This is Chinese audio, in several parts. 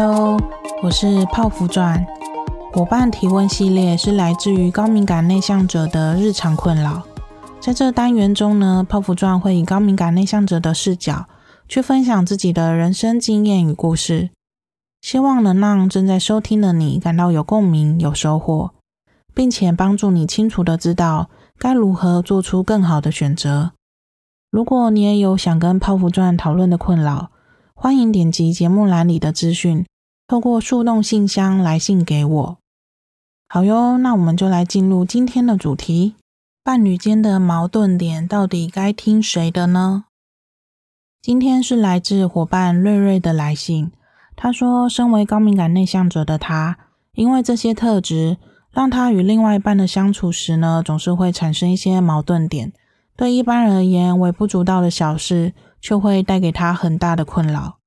Hello，我是泡芙传。伙伴提问系列是来自于高敏感内向者的日常困扰。在这单元中呢，泡芙传会以高敏感内向者的视角去分享自己的人生经验与故事，希望能让正在收听的你感到有共鸣、有收获，并且帮助你清楚地知道该如何做出更好的选择。如果你也有想跟泡芙传讨论的困扰，欢迎点击节目栏里的资讯，透过树洞信箱来信给我。好哟，那我们就来进入今天的主题：伴侣间的矛盾点到底该听谁的呢？今天是来自伙伴瑞瑞的来信。他说，身为高敏感内向者的他，因为这些特质，让他与另外一半的相处时呢，总是会产生一些矛盾点。对一般人而言，微不足道的小事，却会带给他很大的困扰。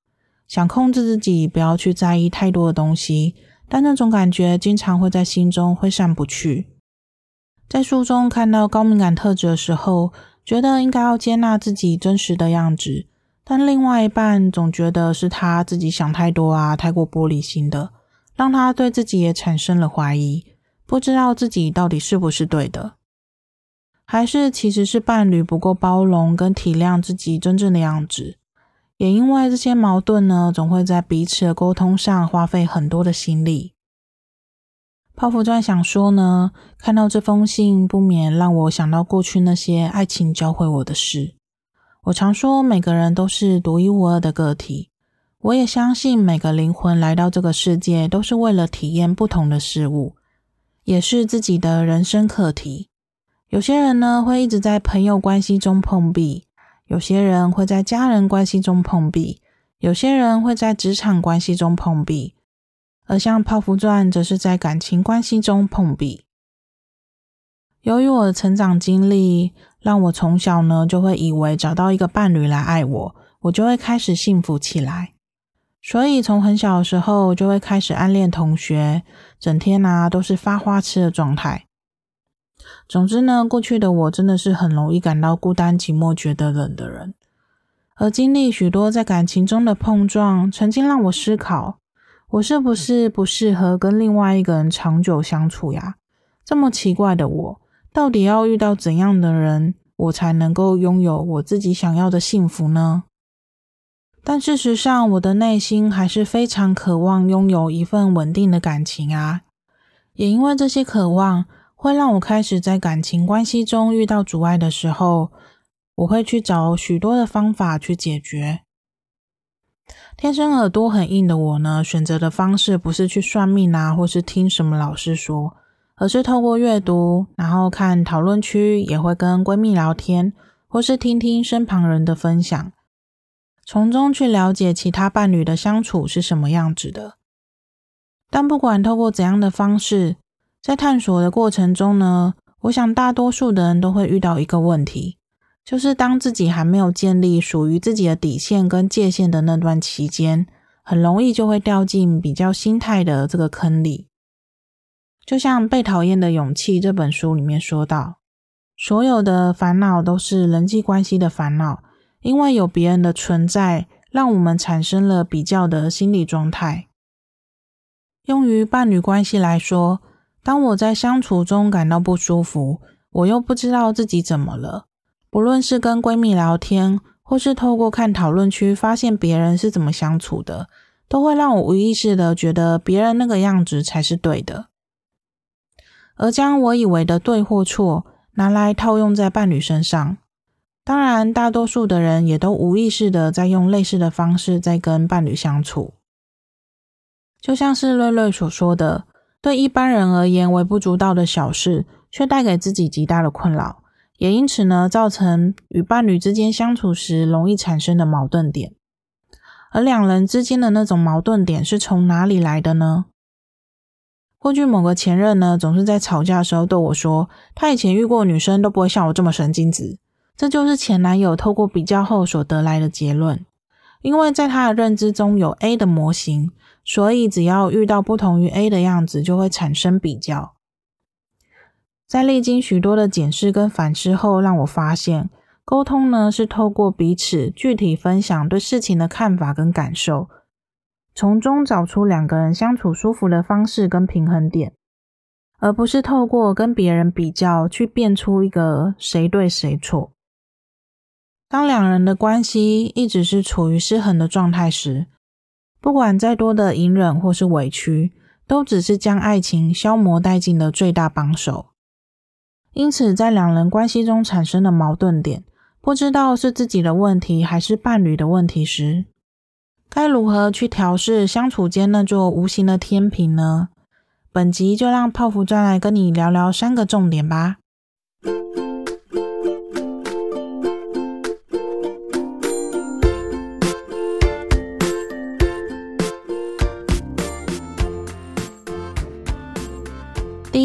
想控制自己，不要去在意太多的东西，但那种感觉经常会在心中挥散不去。在书中看到高敏感特质的时候，觉得应该要接纳自己真实的样子，但另外一半总觉得是他自己想太多啊，太过玻璃心的，让他对自己也产生了怀疑，不知道自己到底是不是对的。还是其实是伴侣不够包容跟体谅自己真正的样子，也因为这些矛盾呢，总会在彼此的沟通上花费很多的心力。泡芙钻想说呢，看到这封信，不免让我想到过去那些爱情教会我的事。我常说，每个人都是独一无二的个体，我也相信每个灵魂来到这个世界，都是为了体验不同的事物，也是自己的人生课题。有些人呢，会一直在朋友关系中碰壁，有些人会在家人关系中碰壁，有些人会在职场关系中碰壁，而像泡芙传则是在感情关系中碰壁。由于我的成长经历，让我从小呢就会以为找到一个伴侣来爱我，我就会开始幸福起来。所以从很小的时候就会开始暗恋同学，整天啊都是发花痴的状态。总之呢，过去的我真的是很容易感到孤单寂寞、觉得冷的人，而经历许多在感情中的碰撞，曾经让我思考：我是不是不适合跟另外一个人长久相处呀？这么奇怪的我，到底要遇到怎样的人，我才能够拥有我自己想要的幸福呢？但事实上，我的内心还是非常渴望拥有一份稳定的感情啊！也因为这些渴望。会让我开始在感情关系中遇到阻碍的时候，我会去找许多的方法去解决。天生耳朵很硬的我呢，选择的方式不是去算命啊，或是听什么老师说，而是透过阅读，然后看讨论区，也会跟闺蜜聊天，或是听听身旁人的分享，从中去了解其他伴侣的相处是什么样子的。但不管透过怎样的方式，在探索的过程中呢，我想大多数的人都会遇到一个问题，就是当自己还没有建立属于自己的底线跟界限的那段期间，很容易就会掉进比较心态的这个坑里。就像《被讨厌的勇气》这本书里面说到，所有的烦恼都是人际关系的烦恼，因为有别人的存在，让我们产生了比较的心理状态。用于伴侣关系来说，当我在相处中感到不舒服，我又不知道自己怎么了。不论是跟闺蜜聊天，或是透过看讨论区发现别人是怎么相处的，都会让我无意识的觉得别人那个样子才是对的。而将我以为的对或错拿来套用在伴侣身上，当然大多数的人也都无意识的在用类似的方式在跟伴侣相处。就像是瑞瑞所说的。对一般人而言，微不足道的小事，却带给自己极大的困扰，也因此呢，造成与伴侣之间相处时容易产生的矛盾点。而两人之间的那种矛盾点是从哪里来的呢？过去某个前任呢，总是在吵架的时候对我说，他以前遇过女生都不会像我这么神经质。这就是前男友透过比较后所得来的结论，因为在他的认知中有 A 的模型。所以，只要遇到不同于 A 的样子，就会产生比较。在历经许多的检视跟反思后，让我发现，沟通呢是透过彼此具体分享对事情的看法跟感受，从中找出两个人相处舒服的方式跟平衡点，而不是透过跟别人比较去辨出一个谁对谁错。当两人的关系一直是处于失衡的状态时，不管再多的隐忍或是委屈，都只是将爱情消磨殆尽的最大帮手。因此，在两人关系中产生的矛盾点，不知道是自己的问题还是伴侣的问题时，该如何去调试相处间那座无形的天平呢？本集就让泡芙专来跟你聊聊三个重点吧。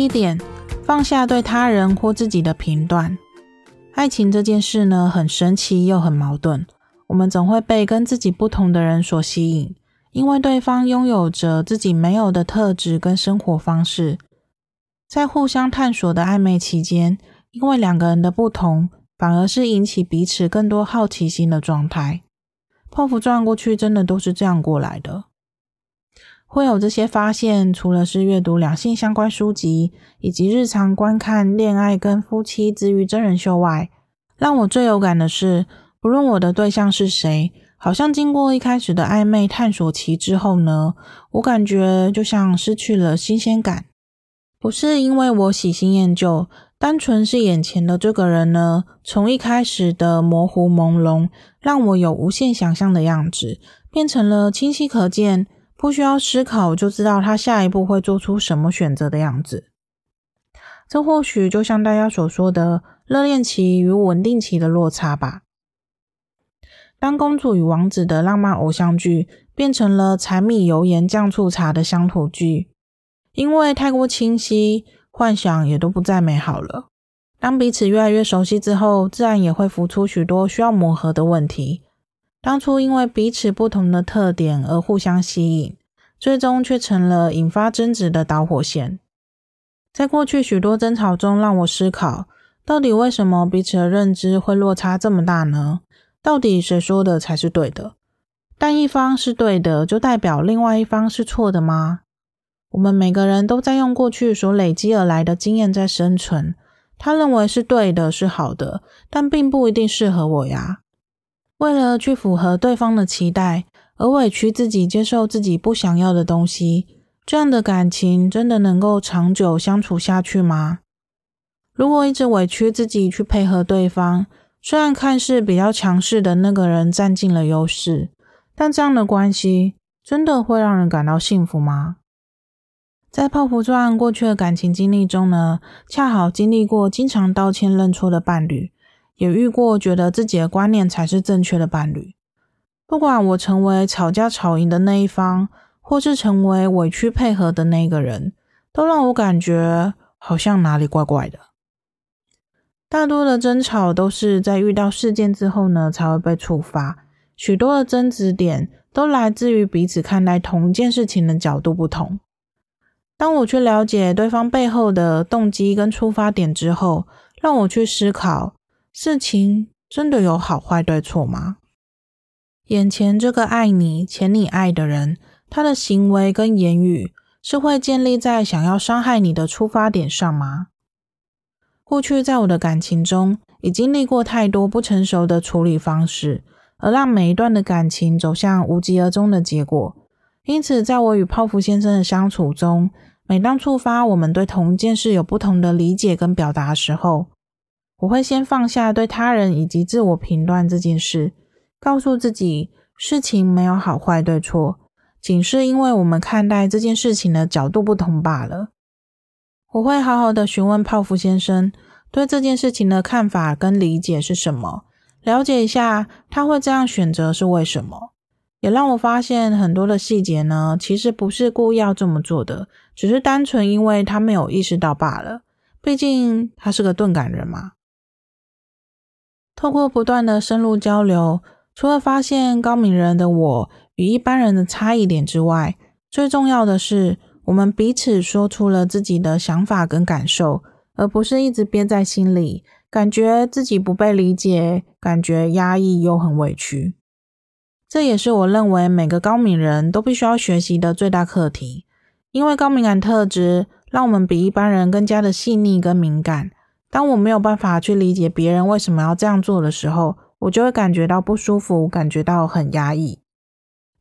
一点，放下对他人或自己的评断。爱情这件事呢，很神奇又很矛盾。我们总会被跟自己不同的人所吸引，因为对方拥有着自己没有的特质跟生活方式。在互相探索的暧昧期间，因为两个人的不同，反而是引起彼此更多好奇心的状态。泡芙转过去真的都是这样过来的。会有这些发现，除了是阅读两性相关书籍，以及日常观看恋爱跟夫妻治愈真人秀外，让我最有感的是。不论我的对象是谁，好像经过一开始的暧昧探索期之后呢，我感觉就像失去了新鲜感。不是因为我喜新厌旧，单纯是眼前的这个人呢，从一开始的模糊朦胧，让我有无限想象的样子，变成了清晰可见，不需要思考就知道他下一步会做出什么选择的样子。这或许就像大家所说的热恋期与稳定期的落差吧。当公主与王子的浪漫偶像剧变成了柴米油盐酱醋茶的乡土剧，因为太过清晰，幻想也都不再美好了。当彼此越来越熟悉之后，自然也会浮出许多需要磨合的问题。当初因为彼此不同的特点而互相吸引，最终却成了引发争执的导火线。在过去许多争吵中，让我思考，到底为什么彼此的认知会落差这么大呢？到底谁说的才是对的？但一方是对的，就代表另外一方是错的吗？我们每个人都在用过去所累积而来的经验在生存。他认为是对的，是好的，但并不一定适合我呀。为了去符合对方的期待，而委屈自己接受自己不想要的东西，这样的感情真的能够长久相处下去吗？如果一直委屈自己去配合对方，虽然看似比较强势的那个人占尽了优势，但这样的关系真的会让人感到幸福吗？在泡芙传过去的感情经历中呢，恰好经历过经常道歉认错的伴侣，也遇过觉得自己的观念才是正确的伴侣。不管我成为吵架吵赢的那一方，或是成为委屈配合的那个人，都让我感觉好像哪里怪怪的。大多的争吵都是在遇到事件之后呢，才会被触发。许多的争执点都来自于彼此看待同一件事情的角度不同。当我去了解对方背后的动机跟出发点之后，让我去思考：事情真的有好坏对错吗？眼前这个爱你且你爱的人，他的行为跟言语是会建立在想要伤害你的出发点上吗？过去在我的感情中，已经历过太多不成熟的处理方式，而让每一段的感情走向无疾而终的结果。因此，在我与泡芙先生的相处中，每当触发我们对同一件事有不同的理解跟表达的时候，我会先放下对他人以及自我评断这件事，告诉自己，事情没有好坏对错，仅是因为我们看待这件事情的角度不同罢了。我会好好的询问泡芙先生对这件事情的看法跟理解是什么，了解一下他会这样选择是为什么，也让我发现很多的细节呢，其实不是故意要这么做的，只是单纯因为他没有意识到罢了。毕竟他是个钝感人嘛。透过不断的深入交流，除了发现高敏人的我与一般人的差异点之外，最重要的是。我们彼此说出了自己的想法跟感受，而不是一直憋在心里，感觉自己不被理解，感觉压抑又很委屈。这也是我认为每个高敏人都必须要学习的最大课题。因为高敏感特质让我们比一般人更加的细腻跟敏感。当我没有办法去理解别人为什么要这样做的时候，我就会感觉到不舒服，感觉到很压抑。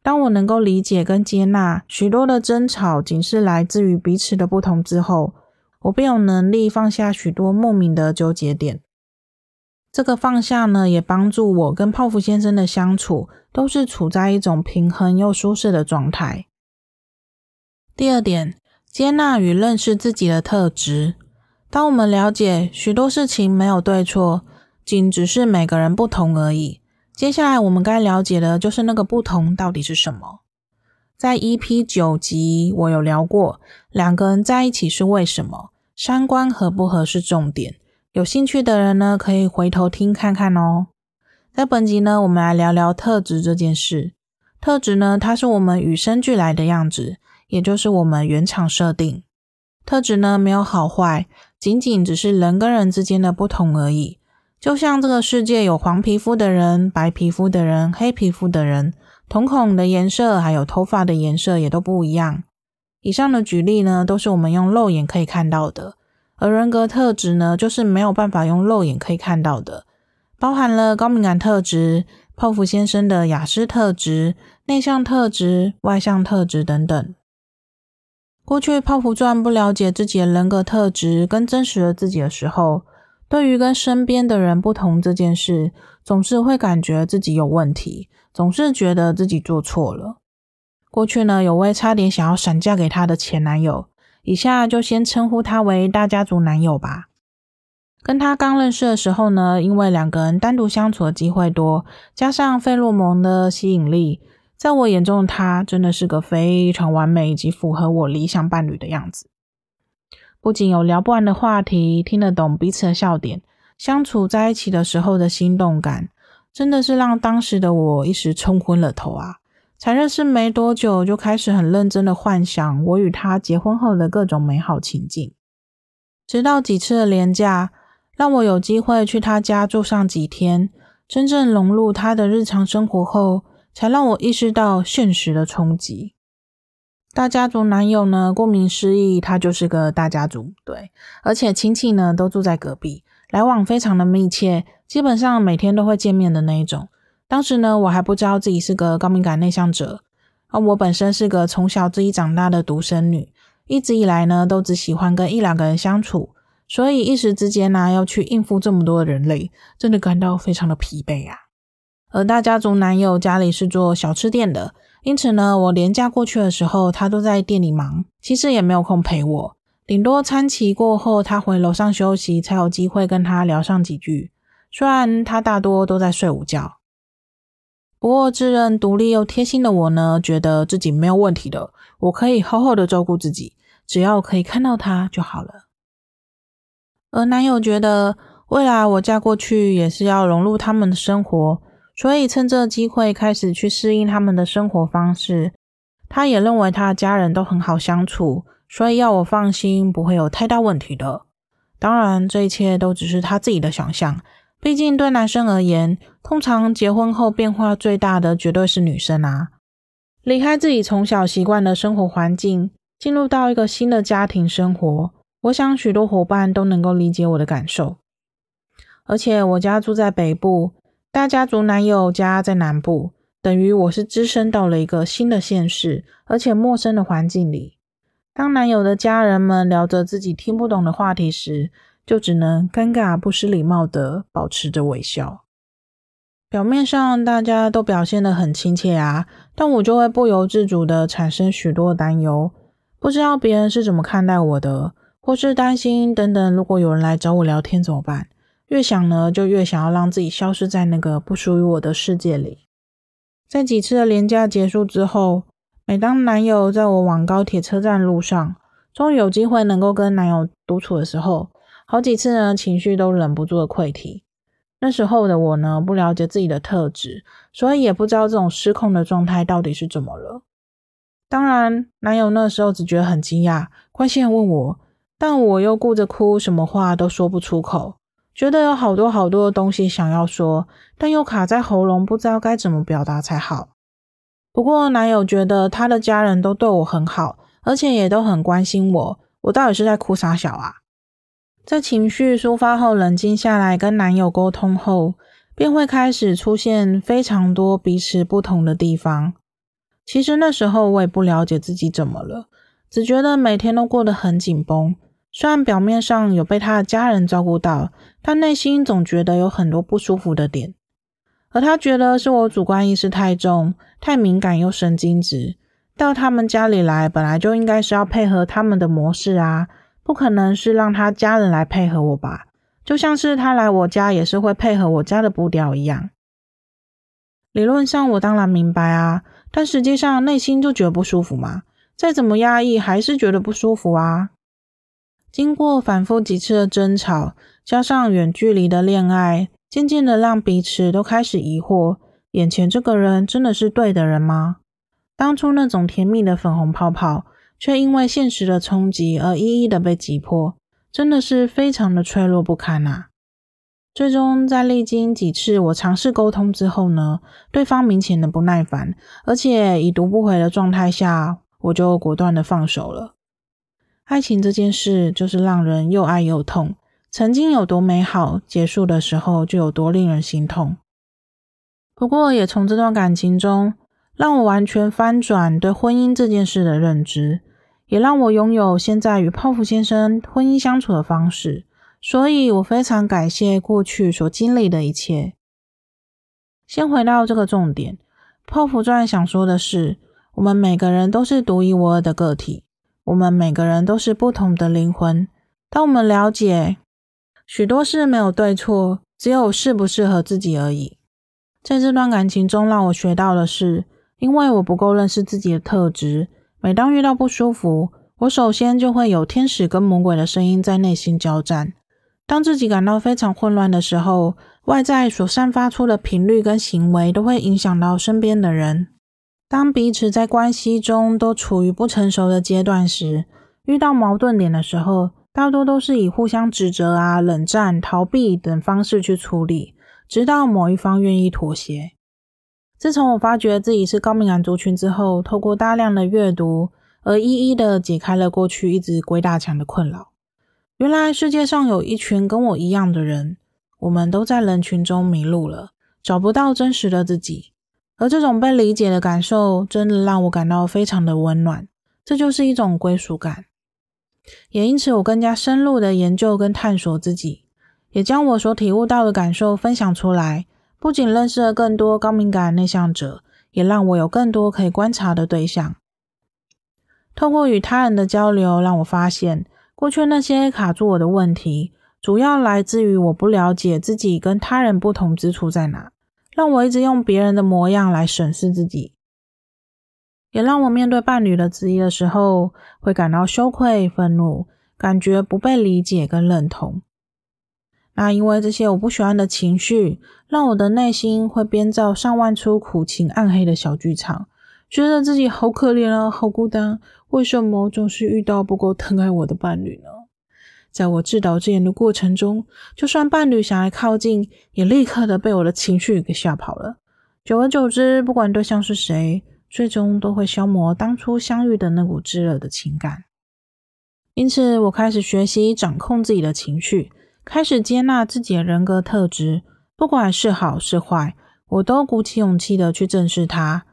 当我能够理解跟接纳许多的争吵仅是来自于彼此的不同之后，我便有能力放下许多莫名的纠结点。这个放下呢，也帮助我跟泡芙先生的相处都是处在一种平衡又舒适的状态。第二点，接纳与认识自己的特质。当我们了解许多事情没有对错，仅只是每个人不同而已。接下来我们该了解的就是那个不同到底是什么。在 EP 九集，我有聊过，两个人在一起是为什么，三观合不合是重点。有兴趣的人呢，可以回头听看看哦。在本集呢，我们来聊聊特质这件事。特质呢，它是我们与生俱来的样子，也就是我们原厂设定。特质呢，没有好坏，仅仅只是人跟人之间的不同而已。就像这个世界有黄皮肤的人、白皮肤的人、黑皮肤的人，瞳孔的颜色还有头发的颜色也都不一样。以上的举例呢，都是我们用肉眼可以看到的，而人格特质呢，就是没有办法用肉眼可以看到的，包含了高敏感特质、泡芙先生的雅斯特质、内向特质、外向特质等等。过去泡芙钻不了解自己的人格特质跟真实的自己的时候，对于跟身边的人不同这件事，总是会感觉自己有问题，总是觉得自己做错了。过去呢，有位差点想要闪嫁给他的前男友，以下就先称呼他为大家族男友吧。跟他刚认识的时候呢，因为两个人单独相处的机会多，加上费洛蒙的吸引力，在我眼中他真的是个非常完美以及符合我理想伴侣的样子。不仅有聊不完的话题，听得懂彼此的笑点，相处在一起的时候的心动感，真的是让当时的我一时冲昏了头啊！才认识没多久，就开始很认真的幻想我与他结婚后的各种美好情境。直到几次的廉价，让我有机会去他家住上几天，真正融入他的日常生活后，才让我意识到现实的冲击。大家族男友呢，顾名思义，他就是个大家族，对，而且亲戚呢都住在隔壁，来往非常的密切，基本上每天都会见面的那一种。当时呢，我还不知道自己是个高敏感内向者，而我本身是个从小自己长大的独生女，一直以来呢都只喜欢跟一两个人相处，所以一时之间呢要去应付这么多的人类，真的感到非常的疲惫啊。而大家族男友家里是做小吃店的。因此呢，我连假过去的时候，他都在店里忙，其实也没有空陪我。顶多餐期过后，他回楼上休息，才有机会跟他聊上几句。虽然他大多都在睡午觉，不过自认独立又贴心的我呢，觉得自己没有问题的，我可以好好的照顾自己，只要可以看到他就好了。而男友觉得，未来我嫁过去也是要融入他们的生活。所以趁这个机会开始去适应他们的生活方式。他也认为他的家人都很好相处，所以要我放心，不会有太大问题的。当然，这一切都只是他自己的想象。毕竟对男生而言，通常结婚后变化最大的绝对是女生啊。离开自己从小习惯的生活环境，进入到一个新的家庭生活，我想许多伙伴都能够理解我的感受。而且我家住在北部。大家族男友家在南部，等于我是只身到了一个新的县市，而且陌生的环境里。当男友的家人们聊着自己听不懂的话题时，就只能尴尬不失礼貌的保持着微笑。表面上大家都表现得很亲切啊，但我就会不由自主的产生许多担忧，不知道别人是怎么看待我的，或是担心等等。如果有人来找我聊天怎么办？越想呢，就越想要让自己消失在那个不属于我的世界里。在几次的连假结束之后，每当男友在我往高铁车站路上，终于有机会能够跟男友独处的时候，好几次呢，情绪都忍不住的溃堤。那时候的我呢，不了解自己的特质，所以也不知道这种失控的状态到底是怎么了。当然，男友那时候只觉得很惊讶，关心问我，但我又顾着哭，什么话都说不出口。觉得有好多好多的东西想要说，但又卡在喉咙，不知道该怎么表达才好。不过男友觉得他的家人都对我很好，而且也都很关心我，我到底是在哭啥小啊？在情绪抒发后，冷静下来跟男友沟通后，便会开始出现非常多彼此不同的地方。其实那时候我也不了解自己怎么了，只觉得每天都过得很紧绷。虽然表面上有被他的家人照顾到，但内心总觉得有很多不舒服的点。而他觉得是我主观意识太重，太敏感又神经质。到他们家里来，本来就应该是要配合他们的模式啊，不可能是让他家人来配合我吧？就像是他来我家也是会配合我家的步调一样。理论上我当然明白啊，但实际上内心就觉得不舒服嘛。再怎么压抑，还是觉得不舒服啊。经过反复几次的争吵，加上远距离的恋爱，渐渐的让彼此都开始疑惑：眼前这个人真的是对的人吗？当初那种甜蜜的粉红泡泡，却因为现实的冲击而一一的被挤破，真的是非常的脆弱不堪啊！最终在历经几次我尝试沟通之后呢，对方明显的不耐烦，而且已读不回的状态下，我就果断的放手了。爱情这件事就是让人又爱又痛，曾经有多美好，结束的时候就有多令人心痛。不过，也从这段感情中，让我完全翻转对婚姻这件事的认知，也让我拥有现在与泡芙先生婚姻相处的方式。所以我非常感谢过去所经历的一切。先回到这个重点，泡芙传想说的是，我们每个人都是独一无二的个体。我们每个人都是不同的灵魂。当我们了解许多事没有对错，只有适不适合自己而已。在这段感情中，让我学到的是，因为我不够认识自己的特质，每当遇到不舒服，我首先就会有天使跟魔鬼的声音在内心交战。当自己感到非常混乱的时候，外在所散发出的频率跟行为都会影响到身边的人。当彼此在关系中都处于不成熟的阶段时，遇到矛盾点的时候，大多都是以互相指责啊、冷战、逃避等方式去处理，直到某一方愿意妥协。自从我发觉自己是高敏感族群之后，透过大量的阅读，而一一的解开了过去一直鬼打墙的困扰。原来世界上有一群跟我一样的人，我们都在人群中迷路了，找不到真实的自己。而这种被理解的感受，真的让我感到非常的温暖。这就是一种归属感。也因此，我更加深入的研究跟探索自己，也将我所体悟到的感受分享出来。不仅认识了更多高敏感内向者，也让我有更多可以观察的对象。透过与他人的交流，让我发现过去那些卡住我的问题，主要来自于我不了解自己跟他人不同之处在哪。让我一直用别人的模样来审视自己，也让我面对伴侣的质疑的时候，会感到羞愧、愤怒，感觉不被理解跟认同。那因为这些我不喜欢的情绪，让我的内心会编造上万出苦情暗黑的小剧场，觉得自己好可怜啊，好孤单，为什么总是遇到不够疼爱我的伴侣呢？在我自导自演的过程中，就算伴侣想来靠近，也立刻的被我的情绪给吓跑了。久而久之，不管对象是谁，最终都会消磨当初相遇的那股炙热的情感。因此，我开始学习掌控自己的情绪，开始接纳自己的人格特质，不管是好是坏，我都鼓起勇气的去正视它。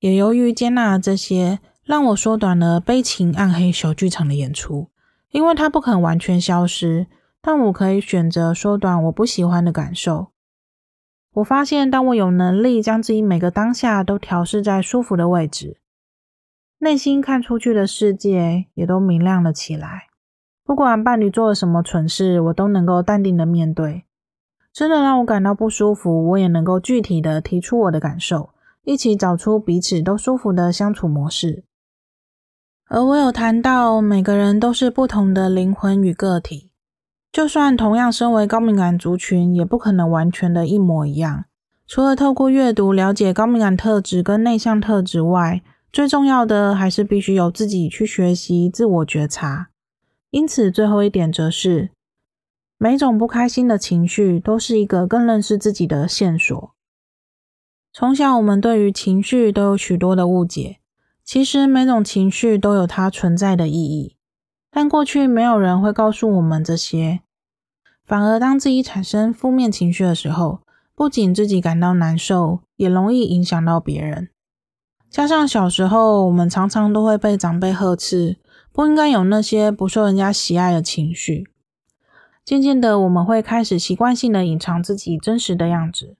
也由于接纳了这些，让我缩短了悲情暗黑小剧场的演出。因为它不肯完全消失，但我可以选择缩短我不喜欢的感受。我发现，当我有能力将自己每个当下都调试在舒服的位置，内心看出去的世界也都明亮了起来。不管伴侣做了什么蠢事，我都能够淡定的面对。真的让我感到不舒服，我也能够具体的提出我的感受，一起找出彼此都舒服的相处模式。而我有谈到，每个人都是不同的灵魂与个体，就算同样身为高敏感族群，也不可能完全的一模一样。除了透过阅读了解高敏感特质跟内向特质外，最重要的还是必须由自己去学习自我觉察。因此，最后一点则是，每种不开心的情绪都是一个更认识自己的线索。从小我们对于情绪都有许多的误解，其实每种情绪都有它存在的意义，但过去没有人会告诉我们这些，反而当自己产生负面情绪的时候，不仅自己感到难受，也容易影响到别人。加上小时候，我们常常都会被长辈呵斥，不应该有那些不受人家喜爱的情绪。渐渐的，我们会开始习惯性的隐藏自己真实的样子。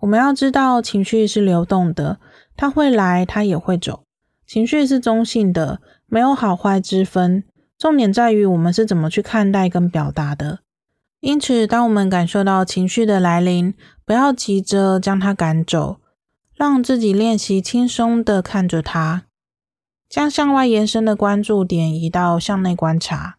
我们要知道，情绪是流动的，他会来，他也会走。情绪是中性的，没有好坏之分。重点在于我们是怎么去看待跟表达的。因此，当我们感受到情绪的来临，不要急着将它赶走。让自己练习轻松的看着它，将向外延伸的关注点移到向内观察。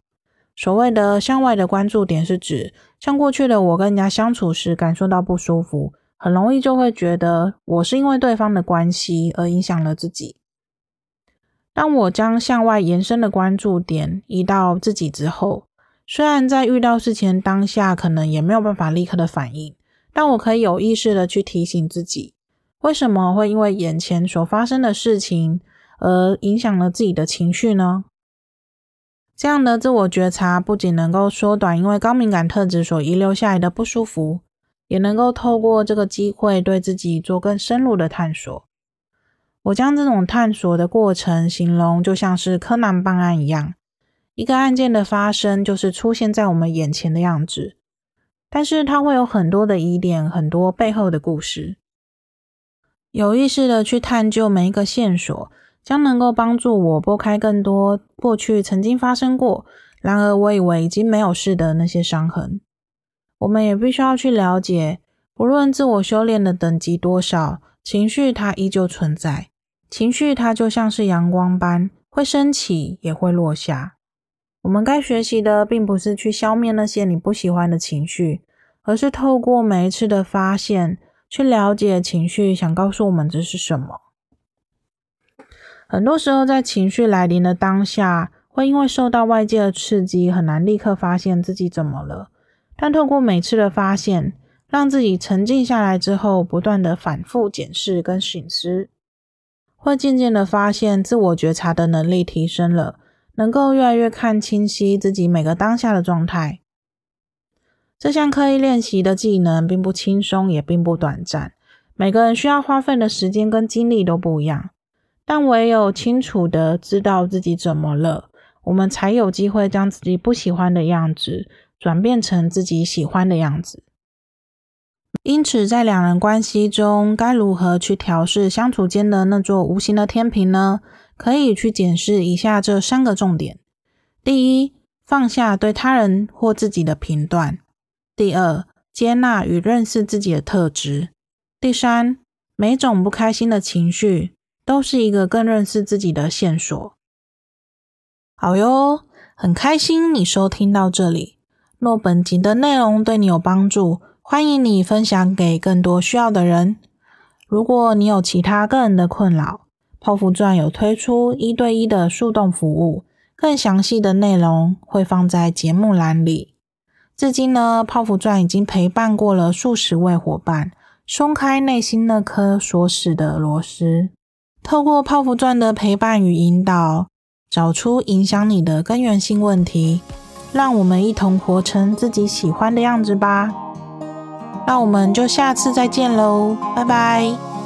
所谓的向外的关注点，是指像过去的我跟人家相处时感受到不舒服，很容易就会觉得我是因为对方的关系而影响了自己。当我将向外延伸的关注点移到自己之后，虽然在遇到事情当下可能也没有办法立刻的反应，但我可以有意识的去提醒自己。为什么会因为眼前所发生的事情而影响了自己的情绪呢？这样的自我觉察不仅能够缩短因为高敏感特质所遗留下来的不舒服，也能够透过这个机会对自己做更深入的探索。我将这种探索的过程形容就像是柯南办案一样，一个案件的发生就是出现在我们眼前的样子，但是它会有很多的疑点，很多背后的故事。有意识的去探究每一个线索，将能够帮助我拨开更多过去曾经发生过，然而我以为已经没有事的那些伤痕。我们也必须要去了解，不论自我修炼的等级多少，情绪它依旧存在。情绪它就像是阳光般，会升起也会落下。我们该学习的，并不是去消灭那些你不喜欢的情绪，而是透过每一次的发现。去了解情绪想告诉我们这是什么。很多时候，在情绪来临的当下，会因为受到外界的刺激，很难立刻发现自己怎么了。但透过每次的发现，让自己沉静下来之后，不断的反复检视跟省思，会渐渐的发现自我觉察的能力提升了，能够越来越看清晰自己每个当下的状态。这项刻意练习的技能并不轻松，也并不短暂。每个人需要花费的时间跟精力都不一样，但唯有清楚的知道自己怎么了，我们才有机会将自己不喜欢的样子转变成自己喜欢的样子。因此，在两人关系中，该如何去调试相处间的那座无形的天平呢？可以去检视以下这三个重点：第一，放下对他人或自己的评断。第二，接纳与认识自己的特质。第三，每种不开心的情绪都是一个更认识自己的线索。好哟，很开心你收听到这里。若本集的内容对你有帮助，欢迎你分享给更多需要的人。如果你有其他个人的困扰，泡芙传有推出一对一的树洞服务，更详细的内容会放在节目栏里。至今呢，泡芙传已经陪伴过了数十位伙伴，松开内心那颗锁死的螺丝，透过泡芙传的陪伴与引导，找出影响你的根源性问题，让我们一同活成自己喜欢的样子吧。那我们就下次再见喽，拜拜。